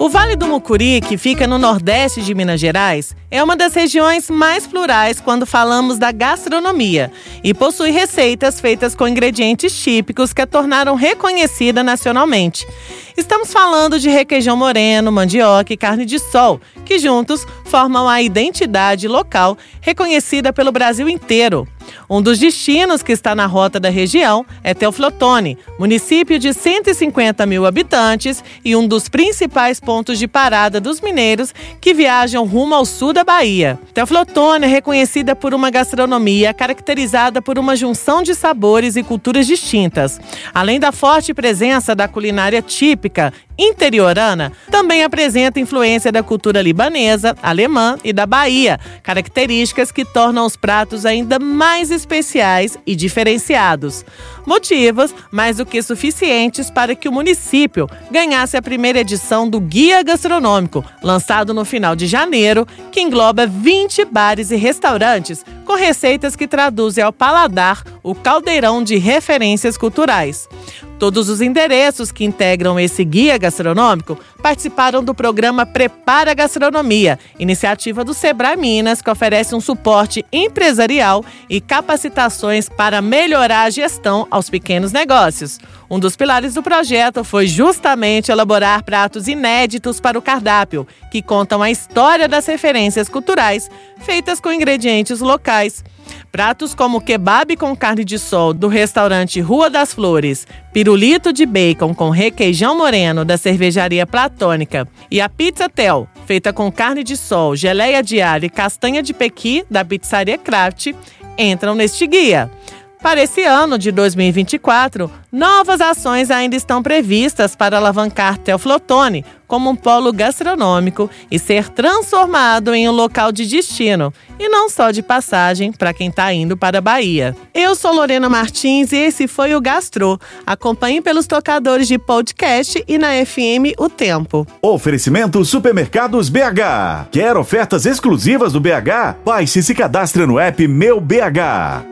O Vale do Mucuri, que fica no nordeste de Minas Gerais, é uma das regiões mais plurais quando falamos da gastronomia e possui receitas feitas com ingredientes típicos que a tornaram reconhecida nacionalmente. Estamos falando de requeijão moreno, mandioca e carne de sol, que juntos formam a identidade local reconhecida pelo Brasil inteiro. Um dos destinos que está na rota da região é Teoflotone, município de 150 mil habitantes e um dos principais pontos de parada dos mineiros que viajam rumo ao sul da Bahia. Teoflotone é reconhecida por uma gastronomia caracterizada por uma junção de sabores e culturas distintas. Além da forte presença da culinária típica interiorana, também apresenta influência da cultura libanesa, alemã e da Bahia, características que tornam os pratos ainda mais especiais e diferenciados. Motivos mais do que suficientes para que o município ganhasse a primeira edição do Guia Gastronômico, lançado no final de janeiro, que engloba 20 bares e restaurantes com receitas que traduzem ao paladar o caldeirão de referências culturais. Todos os endereços que integram esse guia gastronômico participaram do programa Prepara Gastronomia, iniciativa do Sebrae Minas, que oferece um suporte empresarial e capacitações para melhorar a gestão aos pequenos negócios. Um dos pilares do projeto foi justamente elaborar pratos inéditos para o cardápio, que contam a história das referências culturais feitas com ingredientes locais. Pratos como kebab com carne de sol do restaurante Rua das Flores, pirulito de bacon com requeijão moreno da cervejaria Platônica e a pizza tel, feita com carne de sol, geleia de alho e castanha de pequi da pizzaria Craft, entram neste guia. Para esse ano de 2024, novas ações ainda estão previstas para alavancar Teoflotone como um polo gastronômico e ser transformado em um local de destino, e não só de passagem para quem está indo para a Bahia. Eu sou Lorena Martins e esse foi o Gastro. Acompanhe pelos tocadores de podcast e na FM O Tempo. Oferecimento Supermercados BH. Quer ofertas exclusivas do BH? Baixe e se cadastre no app Meu BH.